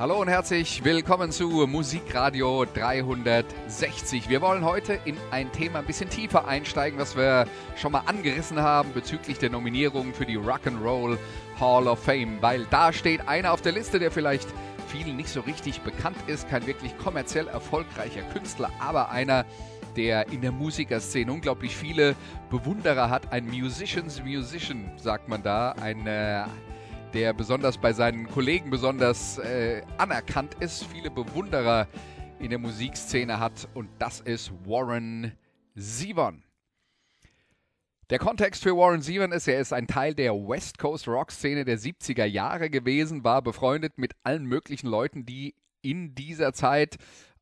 Hallo und herzlich willkommen zu Musikradio 360. Wir wollen heute in ein Thema ein bisschen tiefer einsteigen, was wir schon mal angerissen haben bezüglich der Nominierung für die Rock'n'Roll Hall of Fame, weil da steht einer auf der Liste, der vielleicht vielen nicht so richtig bekannt ist, kein wirklich kommerziell erfolgreicher Künstler, aber einer, der in der Musikerszene unglaublich viele Bewunderer hat. Ein Musicians Musician, sagt man da. Ein äh, der besonders bei seinen Kollegen besonders äh, anerkannt ist, viele Bewunderer in der Musikszene hat und das ist Warren Zevon. Der Kontext für Warren Zevon ist, er ist ein Teil der West Coast Rock Szene der 70er Jahre gewesen, war befreundet mit allen möglichen Leuten, die in dieser Zeit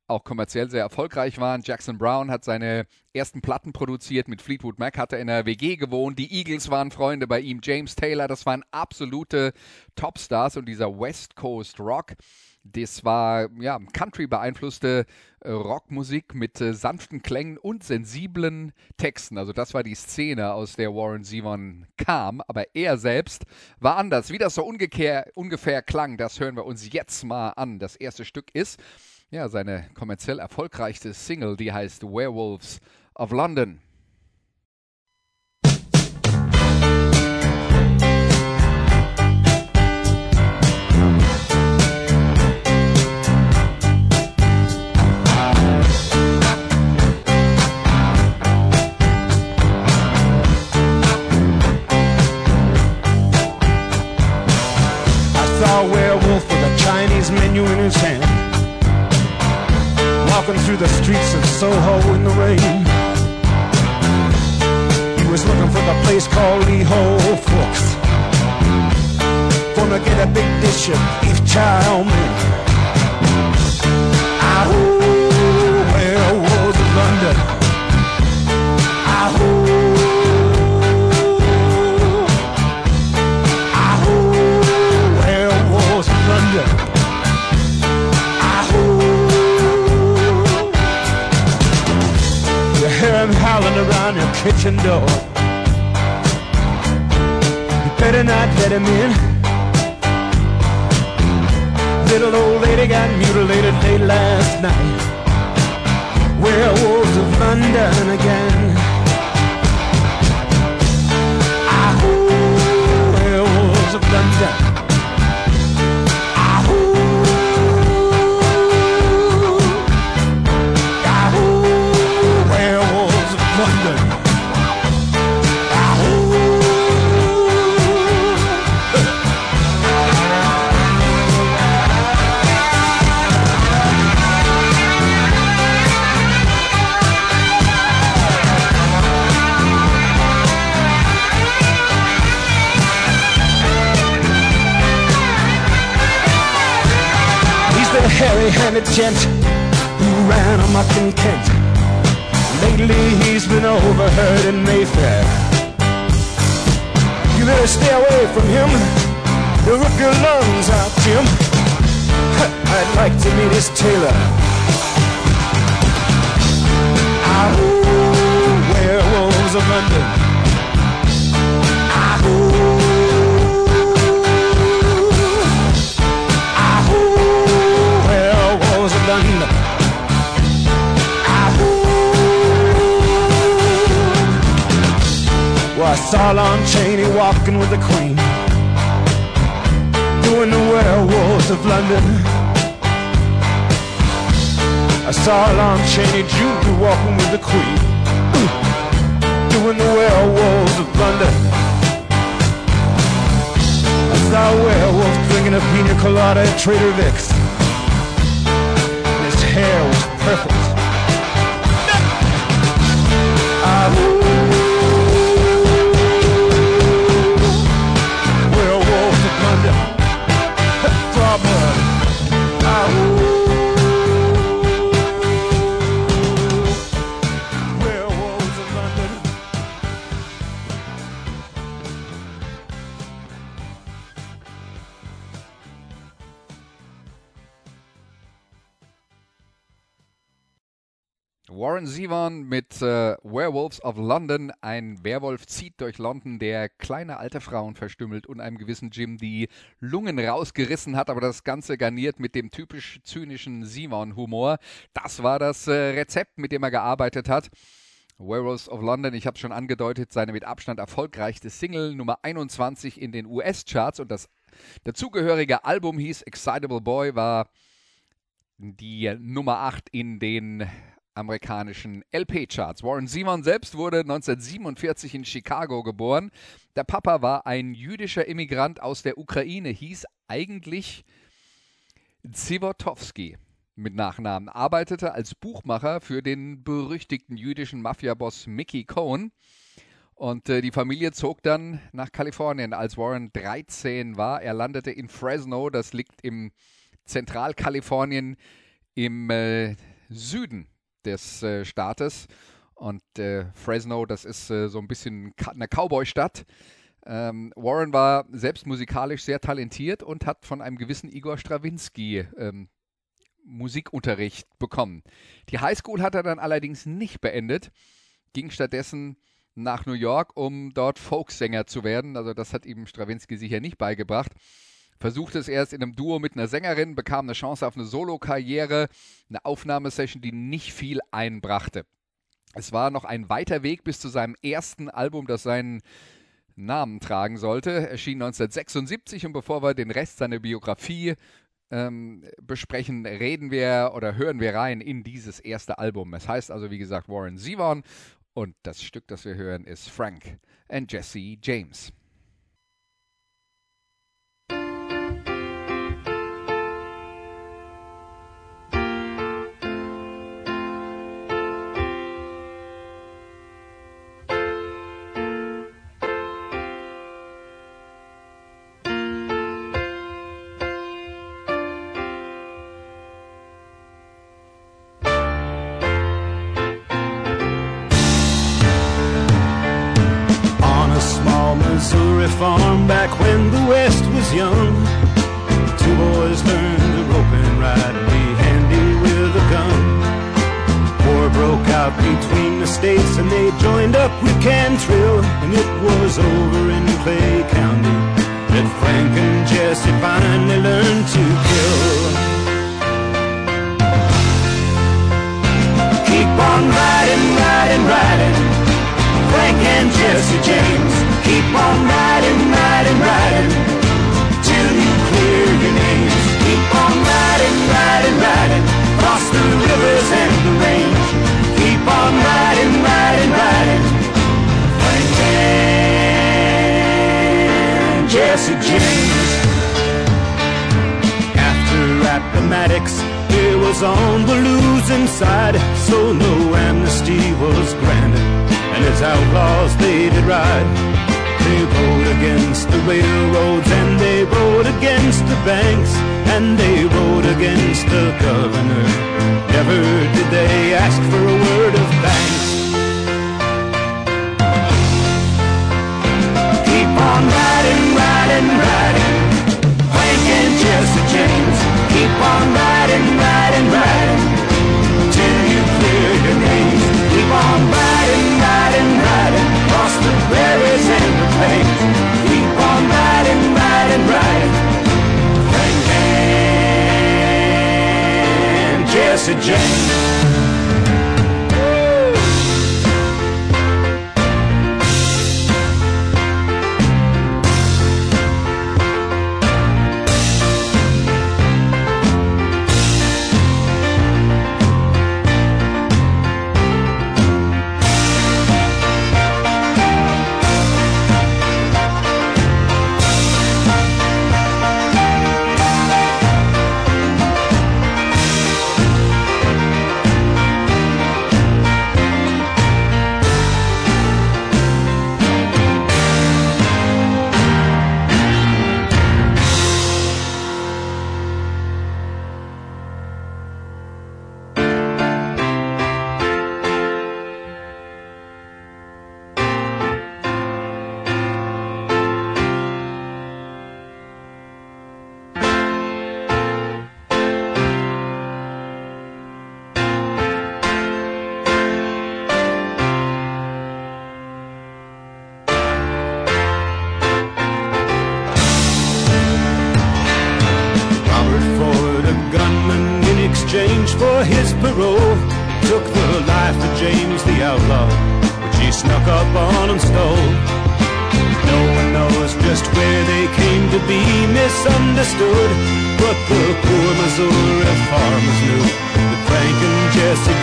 auch kommerziell sehr erfolgreich waren. Jackson Brown hat seine ersten Platten produziert. Mit Fleetwood Mac hat er in der WG gewohnt. Die Eagles waren Freunde bei ihm. James Taylor, das waren absolute Topstars und dieser West Coast Rock. Das war ja Country beeinflusste äh, Rockmusik mit äh, sanften Klängen und sensiblen Texten. Also das war die Szene, aus der Warren Zevon kam. Aber er selbst war anders. Wie das so ungefähr, ungefähr klang, das hören wir uns jetzt mal an. Das erste Stück ist ja, seine kommerziell erfolgreichste Single, die heißt Werewolves of London. Walking through the streets of Soho in the rain. He was looking for the place called Lee Ho Fooks. Gonna get a big dish of beef chow mein. Kitchen door. You better not let him in. Little old lady got mutilated late last night. Werewolves of London again. Ahoo, werewolves of London. The hairy-handed gent who ran amok in Kent. Lately he's been overheard in Mayfair. You better stay away from him. He'll rip your lungs out, Jim. I'd like to meet his tailor. Saw Lon Chaney walking with the Queen, doing the werewolves of London. I saw Lon Chaney Jr. walking with the Queen, doing the werewolves of London. I saw a werewolf drinking a pina colada at Trader Vic's. His hair was perfect. Mit äh, Werewolves of London. Ein Werwolf zieht durch London, der kleine alte Frauen verstümmelt und einem gewissen Jim die Lungen rausgerissen hat, aber das Ganze garniert mit dem typisch zynischen Zevon-Humor. Das war das äh, Rezept, mit dem er gearbeitet hat. Werewolves of London, ich habe schon angedeutet, seine mit Abstand erfolgreichste Single Nummer 21 in den US-Charts und das dazugehörige Album hieß Excitable Boy, war die Nummer 8 in den amerikanischen LP-Charts. Warren Simon selbst wurde 1947 in Chicago geboren. Der Papa war ein jüdischer Immigrant aus der Ukraine, hieß eigentlich Zivotowski mit Nachnamen, arbeitete als Buchmacher für den berüchtigten jüdischen Mafiaboss Mickey Cohen. Und äh, die Familie zog dann nach Kalifornien, als Warren 13 war. Er landete in Fresno, das liegt im Zentralkalifornien im äh, Süden des äh, Staates. Und äh, Fresno, das ist äh, so ein bisschen eine Cowboy-Stadt. Ähm, Warren war selbst musikalisch sehr talentiert und hat von einem gewissen Igor Strawinski ähm, Musikunterricht bekommen. Die Highschool hat er dann allerdings nicht beendet, ging stattdessen nach New York, um dort Folksänger zu werden. Also das hat ihm Strawinski sicher nicht beigebracht versuchte es erst in einem Duo mit einer Sängerin, bekam eine Chance auf eine Solo-Karriere, eine Aufnahmesession, die nicht viel einbrachte. Es war noch ein weiter Weg bis zu seinem ersten Album, das seinen Namen tragen sollte. Erschien 1976 und bevor wir den Rest seiner Biografie ähm, besprechen, reden wir oder hören wir rein in dieses erste Album. Es heißt also, wie gesagt, Warren Zevon und das Stück, das wir hören, ist Frank and Jesse James.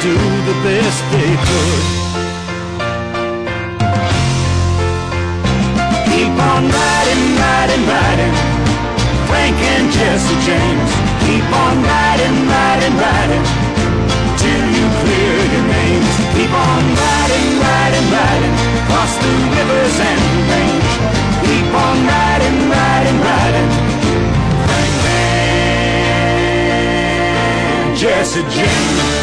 Do the best they could. Keep on riding, riding, riding. Frank and Jesse James. Keep on riding, riding, riding. Till you clear your names. Keep on riding, riding, riding. Across the rivers and the range. Keep on riding, riding, riding. Frank and Jesse James.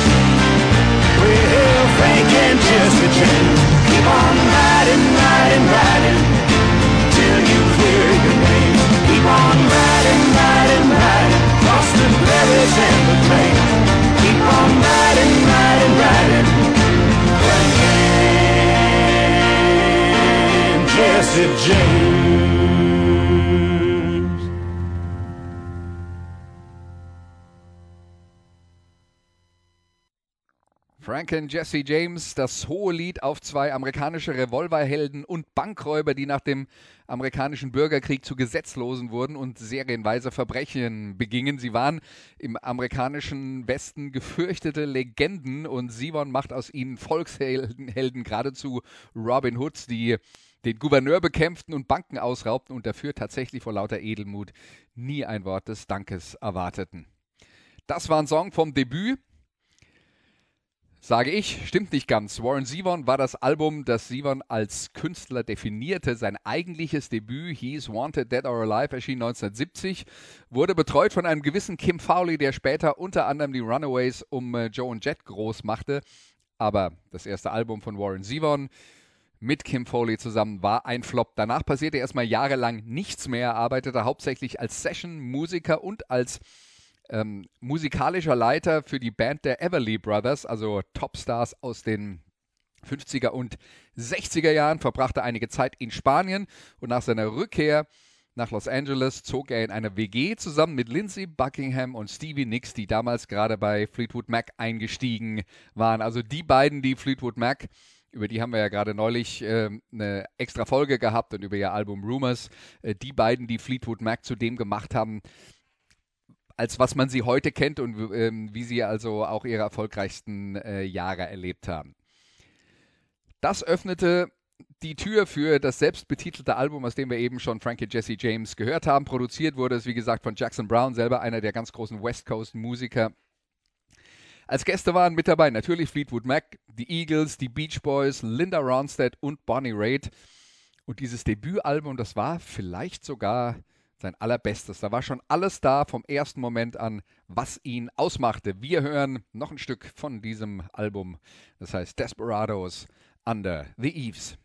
Well, Frank and Jesse Keep on riding, riding, riding. Till you clear your name. Keep on riding, riding, riding. Across the prairies and the plains. Keep on riding, riding, riding. Frank and Jesse James. Frank and Jesse James, das hohe Lied auf zwei amerikanische Revolverhelden und Bankräuber, die nach dem amerikanischen Bürgerkrieg zu Gesetzlosen wurden und serienweise Verbrechen begingen. Sie waren im amerikanischen Westen gefürchtete Legenden und Simon macht aus ihnen Volkshelden, Helden, geradezu Robin Hoods, die den Gouverneur bekämpften und Banken ausraubten und dafür tatsächlich vor lauter Edelmut nie ein Wort des Dankes erwarteten. Das war ein Song vom Debüt Sage ich, stimmt nicht ganz. Warren Zevon war das Album, das Zevon als Künstler definierte. Sein eigentliches Debüt, He's Wanted, Dead or Alive, erschien 1970, wurde betreut von einem gewissen Kim Fowley, der später unter anderem die Runaways um äh, Joe und Jet groß machte. Aber das erste Album von Warren Zevon mit Kim Foley zusammen war ein Flop. Danach passierte erstmal jahrelang nichts mehr. Arbeitete hauptsächlich als Session-Musiker und als ähm, musikalischer Leiter für die Band der Everly Brothers, also Topstars aus den 50er und 60er Jahren, verbrachte einige Zeit in Spanien und nach seiner Rückkehr nach Los Angeles zog er in eine WG zusammen mit Lindsay Buckingham und Stevie Nicks, die damals gerade bei Fleetwood Mac eingestiegen waren. Also die beiden, die Fleetwood Mac, über die haben wir ja gerade neulich äh, eine extra Folge gehabt und über ihr Album Rumors, äh, die beiden, die Fleetwood Mac zu dem gemacht haben, als was man sie heute kennt und ähm, wie sie also auch ihre erfolgreichsten äh, Jahre erlebt haben. Das öffnete die Tür für das selbstbetitelte Album, aus dem wir eben schon Frankie Jesse James gehört haben. Produziert wurde es, wie gesagt, von Jackson Brown, selber einer der ganz großen West Coast Musiker. Als Gäste waren mit dabei natürlich Fleetwood Mac, die Eagles, die Beach Boys, Linda Ronstadt und Bonnie Raitt. Und dieses Debütalbum, das war vielleicht sogar sein allerbestes. Da war schon alles da vom ersten Moment an, was ihn ausmachte. Wir hören noch ein Stück von diesem Album. Das heißt Desperados Under the Eaves.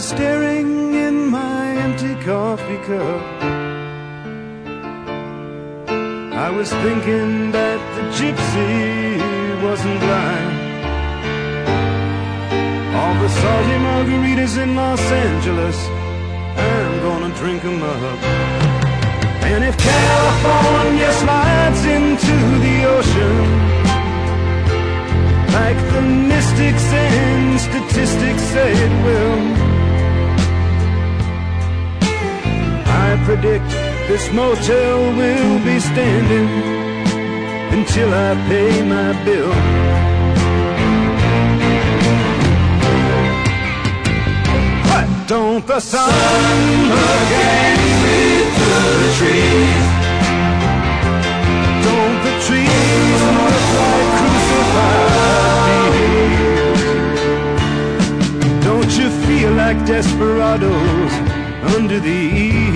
Staring in my empty coffee cup. I was thinking that the gypsy wasn't blind. All the salty margaritas in Los Angeles, I'm gonna drink drink 'em up. And if California slides into the ocean, like the mystics and statistics say it will, predict this motel will be standing until I pay my bill. But don't the sun gang with the trees? Don't the trees look like crucified? Don't you feel like desperados under the eaves?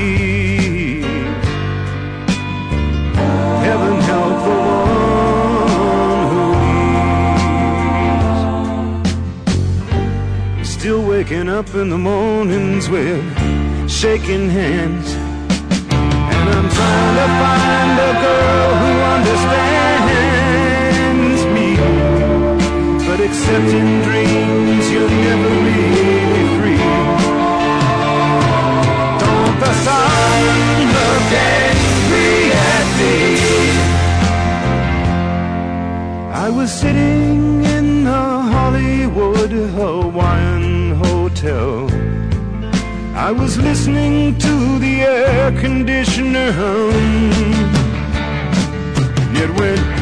Waking up in the mornings with shaking hands. And I'm trying to find a girl who understands me. But except in dreams, you'll never really I was listening to the air conditioner hum. It went.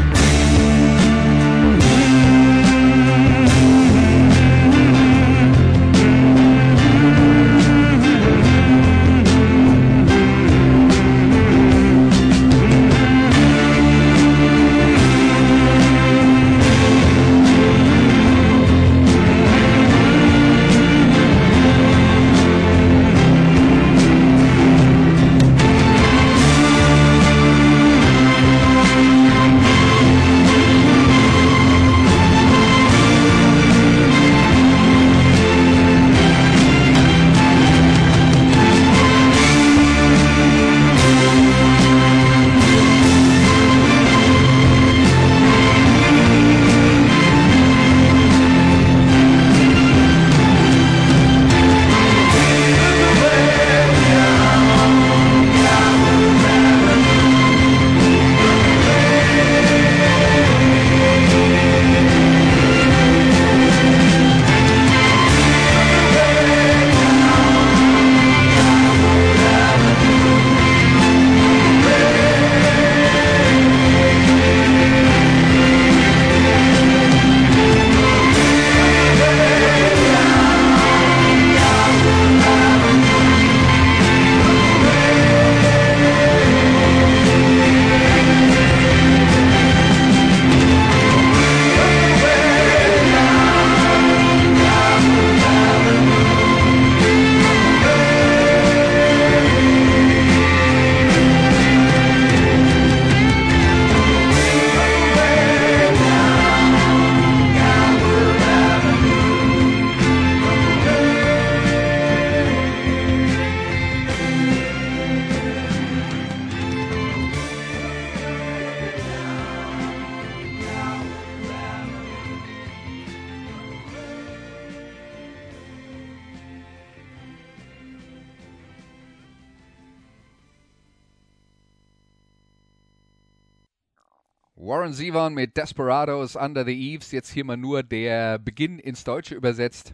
Desperados Under the Eaves. Jetzt hier mal nur der Beginn ins Deutsche übersetzt.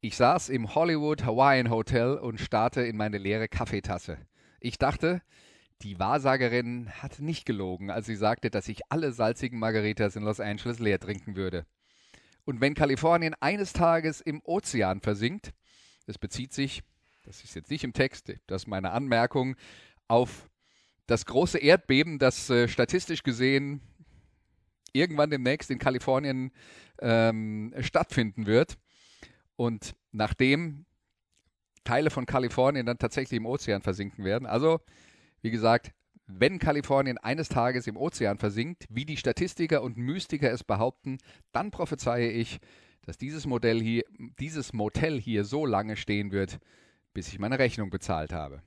Ich saß im Hollywood Hawaiian Hotel und starrte in meine leere Kaffeetasse. Ich dachte, die Wahrsagerin hat nicht gelogen, als sie sagte, dass ich alle salzigen Margaritas in Los Angeles leer trinken würde. Und wenn Kalifornien eines Tages im Ozean versinkt, das bezieht sich, das ist jetzt nicht im Text, das ist meine Anmerkung, auf das große Erdbeben, das äh, statistisch gesehen irgendwann demnächst in Kalifornien ähm, stattfinden wird. Und nachdem Teile von Kalifornien dann tatsächlich im Ozean versinken werden. Also, wie gesagt, wenn Kalifornien eines Tages im Ozean versinkt, wie die Statistiker und Mystiker es behaupten, dann prophezeie ich, dass dieses Modell hier, dieses Motel hier so lange stehen wird, bis ich meine Rechnung bezahlt habe.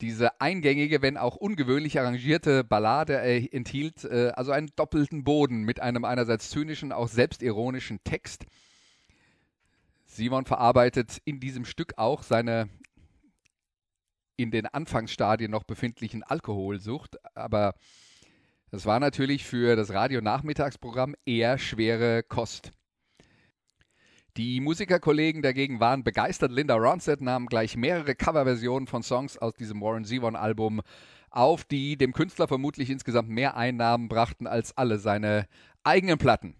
Diese eingängige, wenn auch ungewöhnlich arrangierte Ballade äh, enthielt äh, also einen doppelten Boden mit einem einerseits zynischen, auch selbstironischen Text. Simon verarbeitet in diesem Stück auch seine in den Anfangsstadien noch befindlichen Alkoholsucht, aber das war natürlich für das Radio-Nachmittagsprogramm eher schwere Kost. Die Musikerkollegen dagegen waren begeistert. Linda Ronstadt nahm gleich mehrere Coverversionen von Songs aus diesem Warren Zevon-Album auf, die dem Künstler vermutlich insgesamt mehr Einnahmen brachten als alle seine eigenen Platten.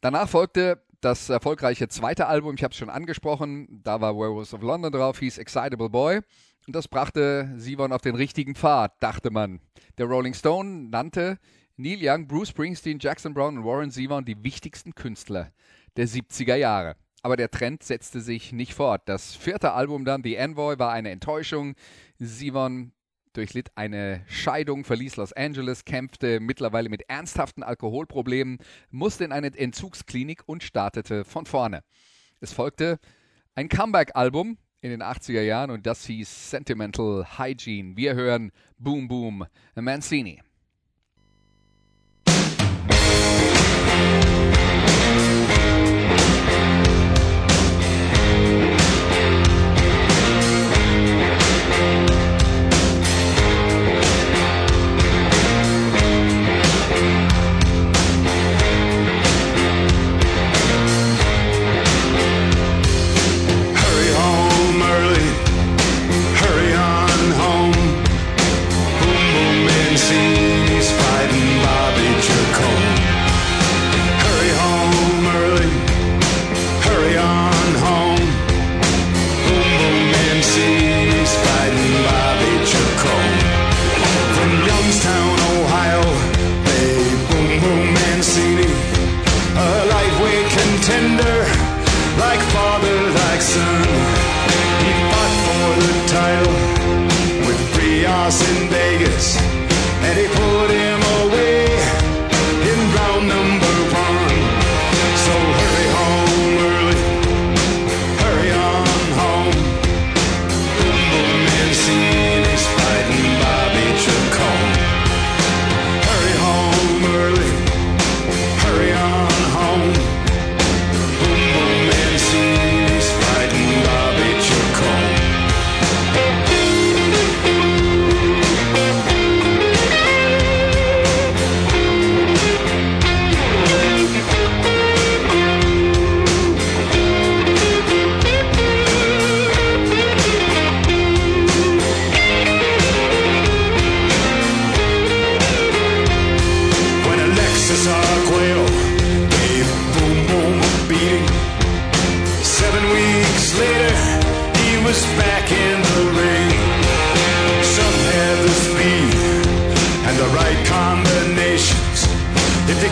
Danach folgte das erfolgreiche zweite Album, ich habe es schon angesprochen, da war Werewolves of London drauf, hieß Excitable Boy. Und das brachte Sivon auf den richtigen Pfad, dachte man. Der Rolling Stone nannte Neil Young, Bruce Springsteen, Jackson Brown und Warren Zevon die wichtigsten Künstler der 70er Jahre. Aber der Trend setzte sich nicht fort. Das vierte Album dann, The Envoy, war eine Enttäuschung. Simon durchlitt eine Scheidung, verließ Los Angeles, kämpfte mittlerweile mit ernsthaften Alkoholproblemen, musste in eine Entzugsklinik und startete von vorne. Es folgte ein Comeback-Album in den 80er Jahren und das hieß Sentimental Hygiene. Wir hören Boom Boom Mancini.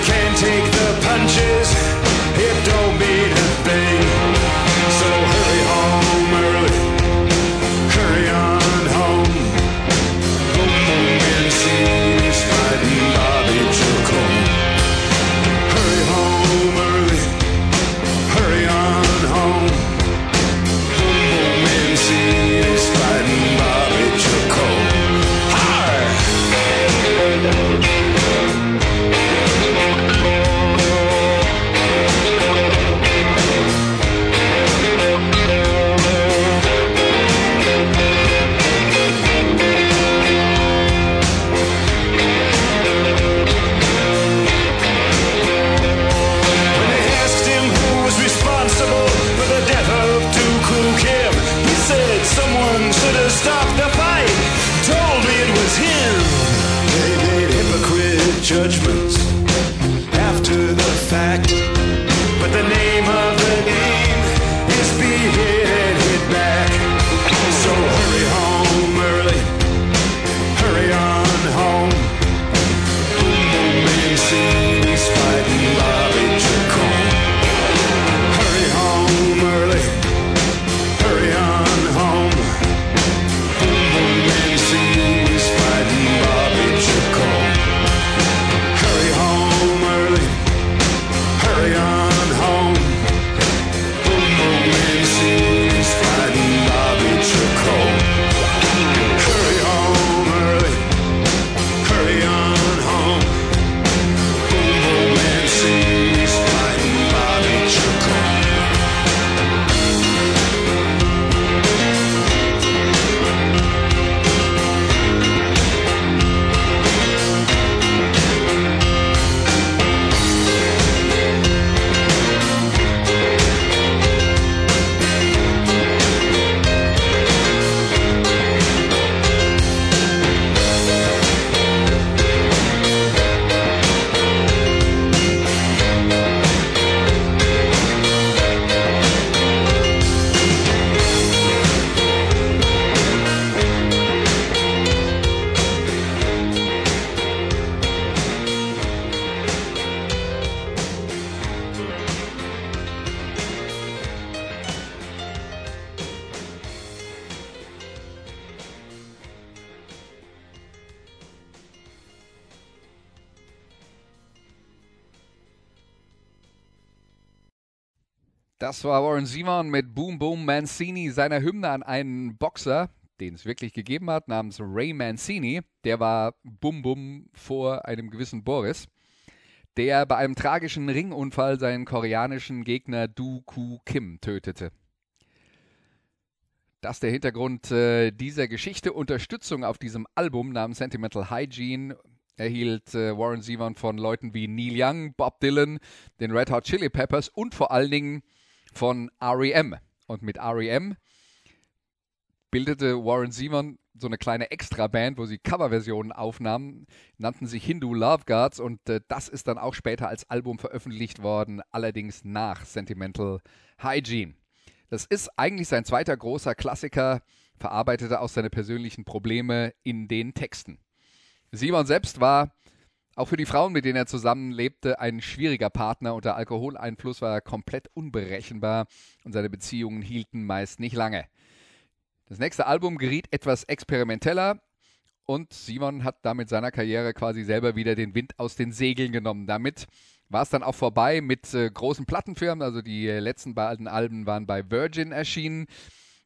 can take Das war Warren Zevon mit Boom Boom Mancini, seiner Hymne an einen Boxer, den es wirklich gegeben hat, namens Ray Mancini. Der war Bum Bum vor einem gewissen Boris, der bei einem tragischen Ringunfall seinen koreanischen Gegner Du Ku Kim tötete. Das ist der Hintergrund äh, dieser Geschichte. Unterstützung auf diesem Album namens Sentimental Hygiene erhielt äh, Warren Zevon von Leuten wie Neil Young, Bob Dylan, den Red Hot Chili Peppers und vor allen Dingen von REM. Und mit REM bildete Warren Zevon so eine kleine Extra-Band, wo sie Coverversionen aufnahmen, nannten sich Hindu Love Guards und äh, das ist dann auch später als Album veröffentlicht worden, allerdings nach Sentimental Hygiene. Das ist eigentlich sein zweiter großer Klassiker, verarbeitete auch seine persönlichen Probleme in den Texten. Simon selbst war auch für die Frauen, mit denen er zusammenlebte, ein schwieriger Partner. Unter Alkoholeinfluss war er komplett unberechenbar und seine Beziehungen hielten meist nicht lange. Das nächste Album geriet etwas experimenteller und Simon hat damit seiner Karriere quasi selber wieder den Wind aus den Segeln genommen. Damit war es dann auch vorbei mit äh, großen Plattenfirmen. Also die letzten beiden Alben waren bei Virgin erschienen.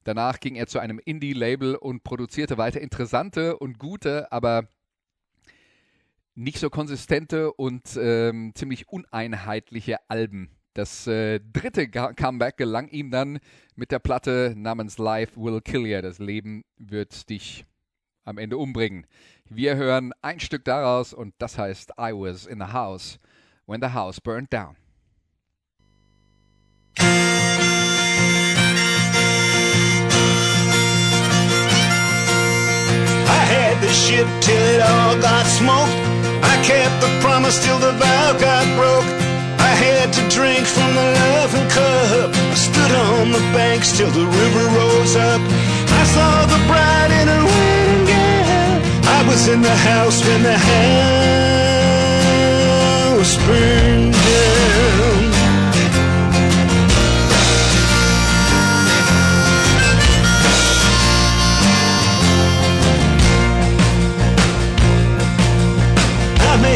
Danach ging er zu einem Indie-Label und produzierte weiter interessante und gute, aber nicht so konsistente und ähm, ziemlich uneinheitliche Alben. Das äh, dritte Comeback gelang ihm dann mit der Platte namens Life Will Kill You. Das Leben wird dich am Ende umbringen. Wir hören ein Stück daraus und das heißt I was in the house when the house burned down. I had the ship till it all got smoked. I kept the promise till the vow got broke. I had to drink from the loving cup. I stood on the banks till the river rose up. I saw the bride in her wedding gown. I was in the house when the house burned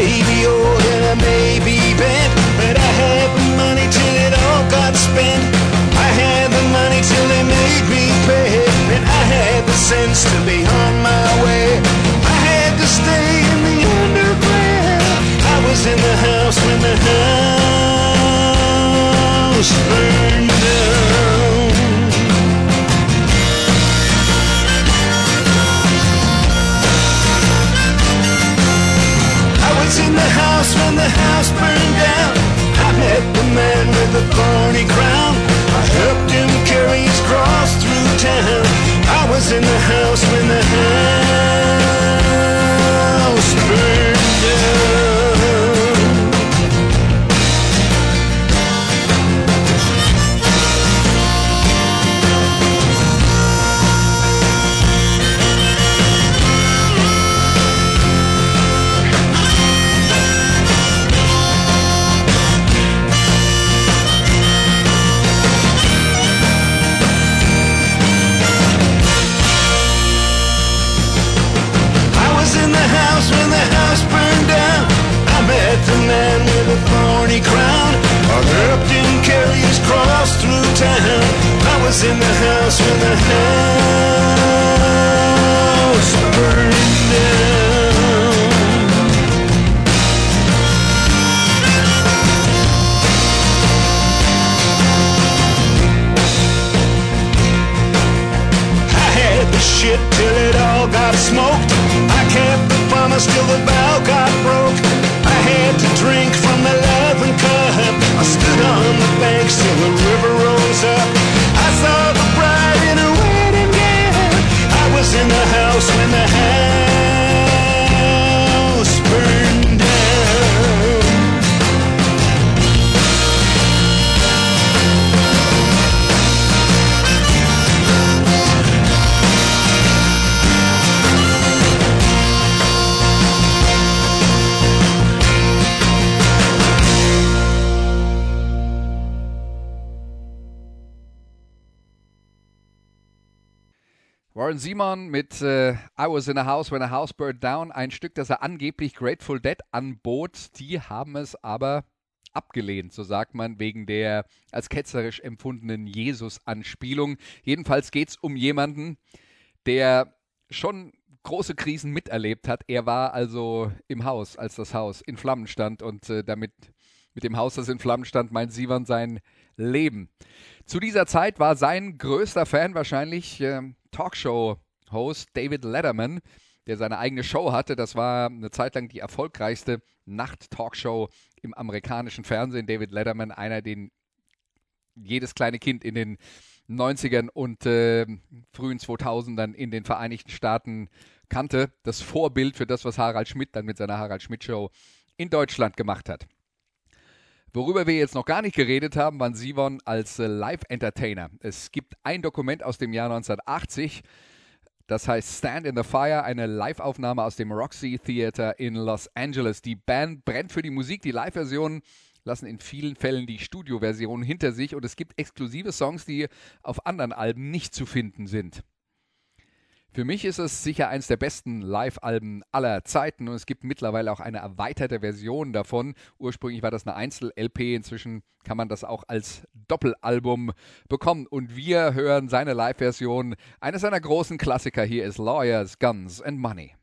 baby. In the house. when the house in the house when the house Simon mit äh, I Was in a House When a House Burned Down, ein Stück, das er angeblich Grateful Dead anbot. Die haben es aber abgelehnt, so sagt man, wegen der als ketzerisch empfundenen Jesus-Anspielung. Jedenfalls geht es um jemanden, der schon große Krisen miterlebt hat. Er war also im Haus, als das Haus in Flammen stand und äh, damit mit dem Haus, das in Flammen stand, meint Sivan sein Leben. Zu dieser Zeit war sein größter Fan wahrscheinlich äh, Talkshow-Host David Letterman, der seine eigene Show hatte. Das war eine Zeit lang die erfolgreichste Nacht-Talkshow im amerikanischen Fernsehen. David Letterman, einer, den jedes kleine Kind in den 90ern und äh, frühen 2000ern in den Vereinigten Staaten kannte. Das Vorbild für das, was Harald Schmidt dann mit seiner Harald Schmidt Show in Deutschland gemacht hat. Worüber wir jetzt noch gar nicht geredet haben, waren Sivon als äh, Live-Entertainer. Es gibt ein Dokument aus dem Jahr 1980, das heißt Stand in the Fire, eine Live-Aufnahme aus dem Roxy Theater in Los Angeles. Die Band brennt für die Musik, die Live-Versionen lassen in vielen Fällen die Studioversion hinter sich und es gibt exklusive Songs, die auf anderen Alben nicht zu finden sind. Für mich ist es sicher eines der besten Live-Alben aller Zeiten und es gibt mittlerweile auch eine erweiterte Version davon. Ursprünglich war das eine Einzel-LP, inzwischen kann man das auch als Doppelalbum bekommen. Und wir hören seine Live-Version eines seiner großen Klassiker. Hier ist Lawyers, Guns and Money.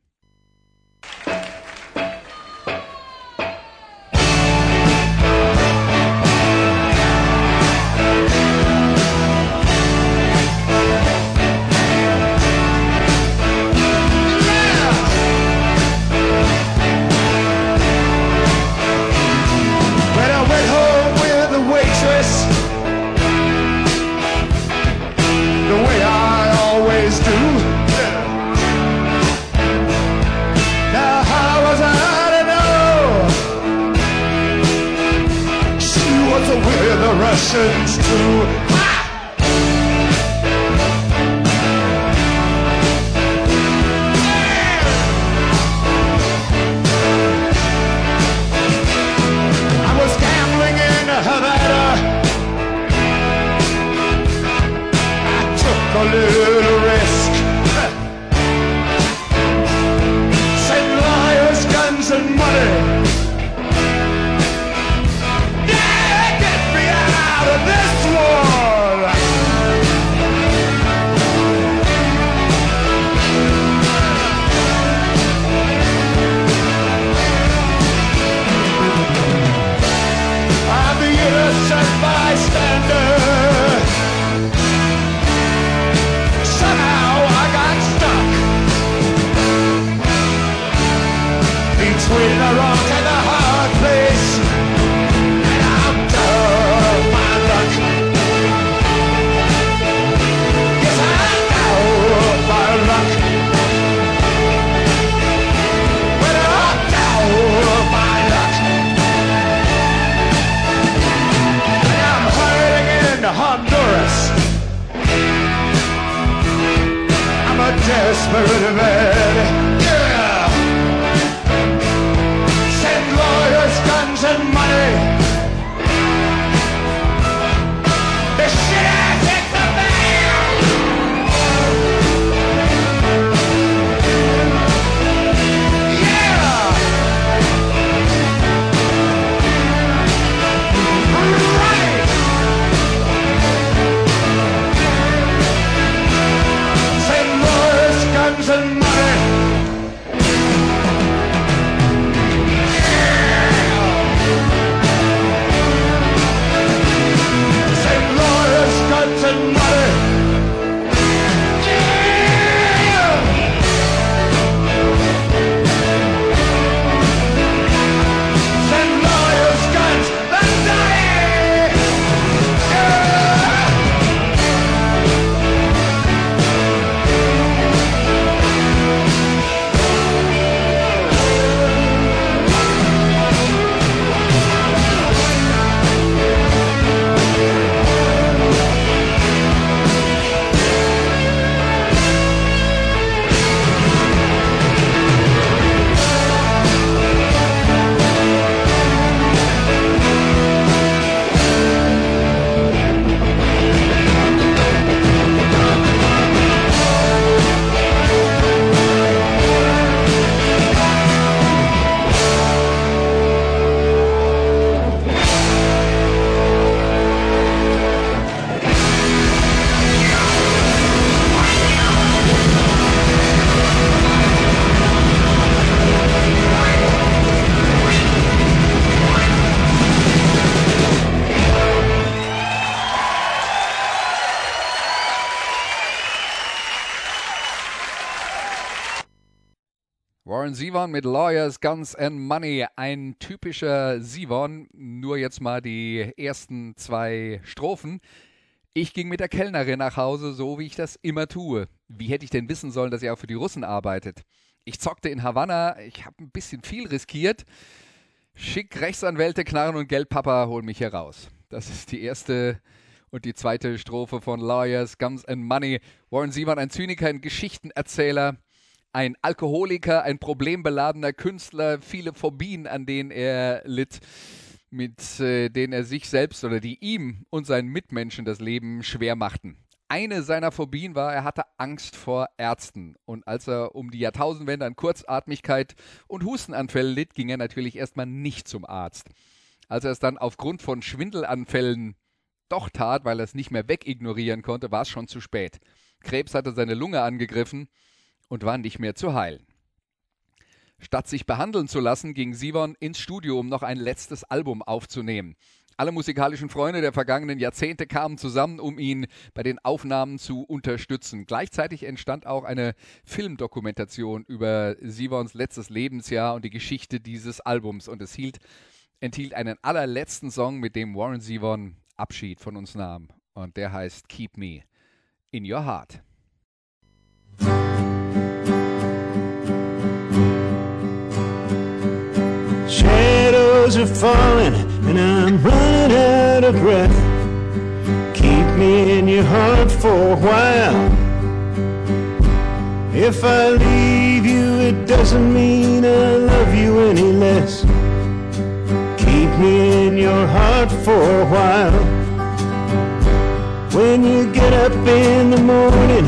Lawyers, Guns and Money. Ein typischer Zevon. Nur jetzt mal die ersten zwei Strophen. Ich ging mit der Kellnerin nach Hause, so wie ich das immer tue. Wie hätte ich denn wissen sollen, dass er auch für die Russen arbeitet? Ich zockte in Havanna, ich habe ein bisschen viel riskiert. Schick Rechtsanwälte, Knarren und Geld, Papa, hol mich hier raus. Das ist die erste und die zweite Strophe von Lawyers, Guns and Money. Warren Zevon, ein Zyniker, ein Geschichtenerzähler ein Alkoholiker, ein problembeladener Künstler, viele Phobien, an denen er litt, mit äh, denen er sich selbst oder die ihm und seinen Mitmenschen das Leben schwer machten. Eine seiner Phobien war, er hatte Angst vor Ärzten. Und als er um die Jahrtausendwende an Kurzatmigkeit und Hustenanfällen litt, ging er natürlich erstmal nicht zum Arzt. Als er es dann aufgrund von Schwindelanfällen doch tat, weil er es nicht mehr wegignorieren konnte, war es schon zu spät. Krebs hatte seine Lunge angegriffen und war nicht mehr zu heilen. Statt sich behandeln zu lassen, ging Sivon ins Studio, um noch ein letztes Album aufzunehmen. Alle musikalischen Freunde der vergangenen Jahrzehnte kamen zusammen, um ihn bei den Aufnahmen zu unterstützen. Gleichzeitig entstand auch eine Filmdokumentation über Sivons letztes Lebensjahr und die Geschichte dieses Albums. Und es hielt, enthielt einen allerletzten Song, mit dem Warren Sivon Abschied von uns nahm. Und der heißt Keep Me in Your Heart. Are falling and I'm running out of breath. Keep me in your heart for a while. If I leave you, it doesn't mean I love you any less. Keep me in your heart for a while. When you get up in the morning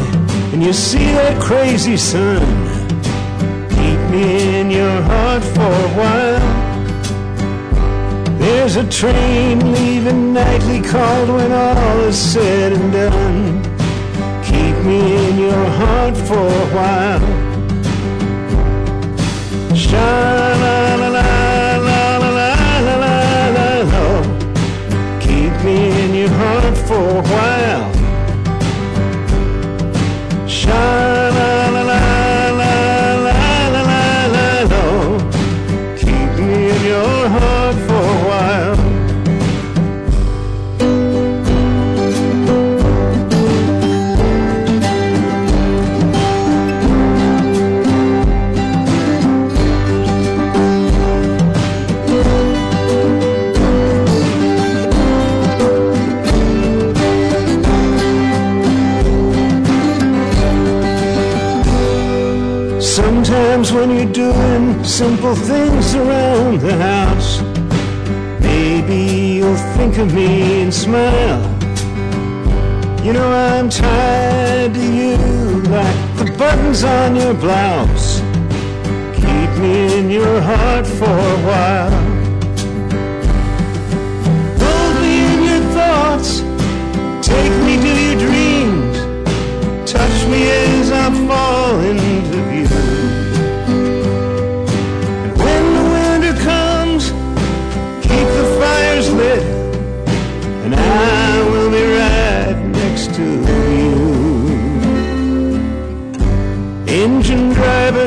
and you see that crazy sun, keep me in your heart for a while. There's a train leaving nightly called when all is said and done. Keep me in your heart for a while. Sha la la la la la la la la la. Keep me in your heart for a while. Sha Sometimes when you're doing simple things around the house, maybe you'll think of me and smile. You know I'm tied to you like the buttons on your blouse. Keep me in your heart for a while. Hold me in your thoughts, take me to your dreams, touch me as I fall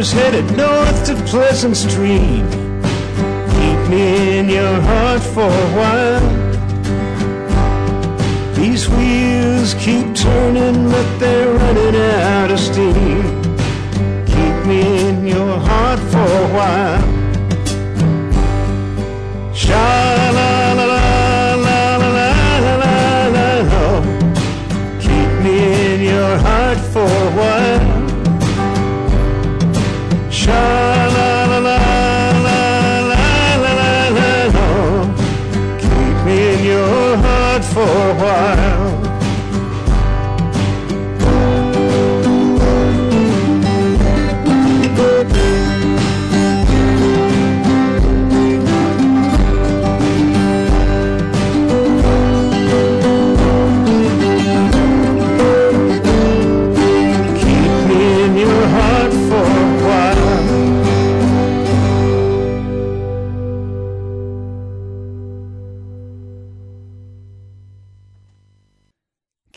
drivers headed north to Pleasant Street. Keep me in your heart for a while. These wheels keep turning, but they're running out of steam. Keep me in your heart for a while.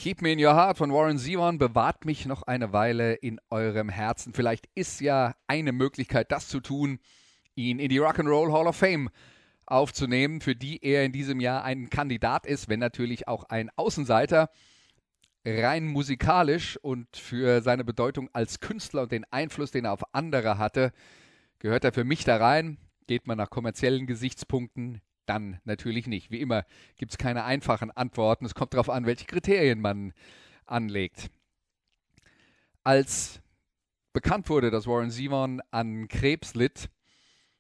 Keep Me in Your Heart von Warren Zevon bewahrt mich noch eine Weile in eurem Herzen. Vielleicht ist ja eine Möglichkeit, das zu tun, ihn in die Rock'n'Roll Hall of Fame aufzunehmen, für die er in diesem Jahr ein Kandidat ist, wenn natürlich auch ein Außenseiter. Rein musikalisch und für seine Bedeutung als Künstler und den Einfluss, den er auf andere hatte, gehört er für mich da rein. Geht man nach kommerziellen Gesichtspunkten, dann natürlich nicht. Wie immer gibt es keine einfachen Antworten. Es kommt darauf an, welche Kriterien man anlegt. Als bekannt wurde, dass Warren Zevon an Krebs litt,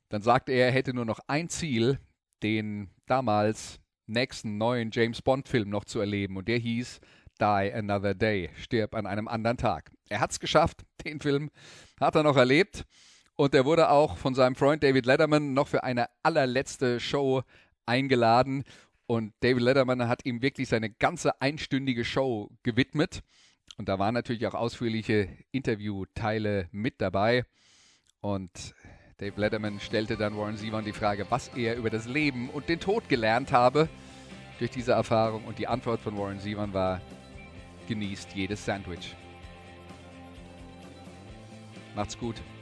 dann sagte er, er hätte nur noch ein Ziel, den damals nächsten neuen James Bond-Film noch zu erleben. Und der hieß Die Another Day, stirb an einem anderen Tag. Er hat es geschafft, den Film hat er noch erlebt. Und er wurde auch von seinem Freund David Letterman noch für eine allerletzte Show eingeladen. Und David Letterman hat ihm wirklich seine ganze einstündige Show gewidmet. Und da waren natürlich auch ausführliche Interviewteile mit dabei. Und Dave Letterman stellte dann Warren Zevon die Frage, was er über das Leben und den Tod gelernt habe durch diese Erfahrung. Und die Antwort von Warren Zevon war, genießt jedes Sandwich. Macht's gut.